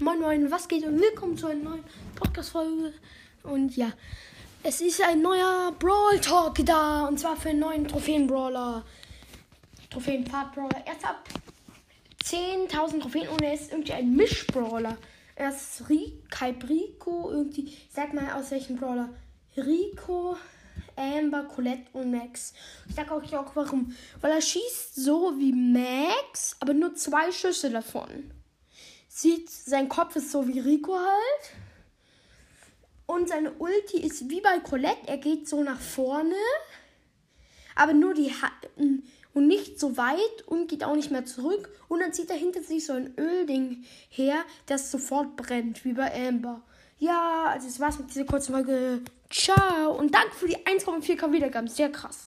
Moin Moin, was geht und willkommen zu einer neuen Podcast-Folge. Und ja, es ist ein neuer Brawl Talk da und zwar für einen neuen Trophäen-Brawler. Trophäen-Part-Brawler. Erst ab 10.000 Trophäen und er ist irgendwie ein Misch-Brawler. Er ist Ryk, Rico, irgendwie, sag mal aus welchem Brawler. Rico, Amber, Colette und Max. Ich sag euch auch warum. Weil er schießt so wie Max, aber nur zwei Schüsse davon sieht, sein Kopf ist so wie Rico halt. Und seine Ulti ist wie bei Colette. Er geht so nach vorne. Aber nur die ha und nicht so weit und geht auch nicht mehr zurück. Und dann zieht er hinter sich so ein Ölding her, das sofort brennt, wie bei Amber. Ja, also das war's mit dieser kurzen Folge. Ciao. Und danke für die 1,4k Wiedergaben. Sehr krass.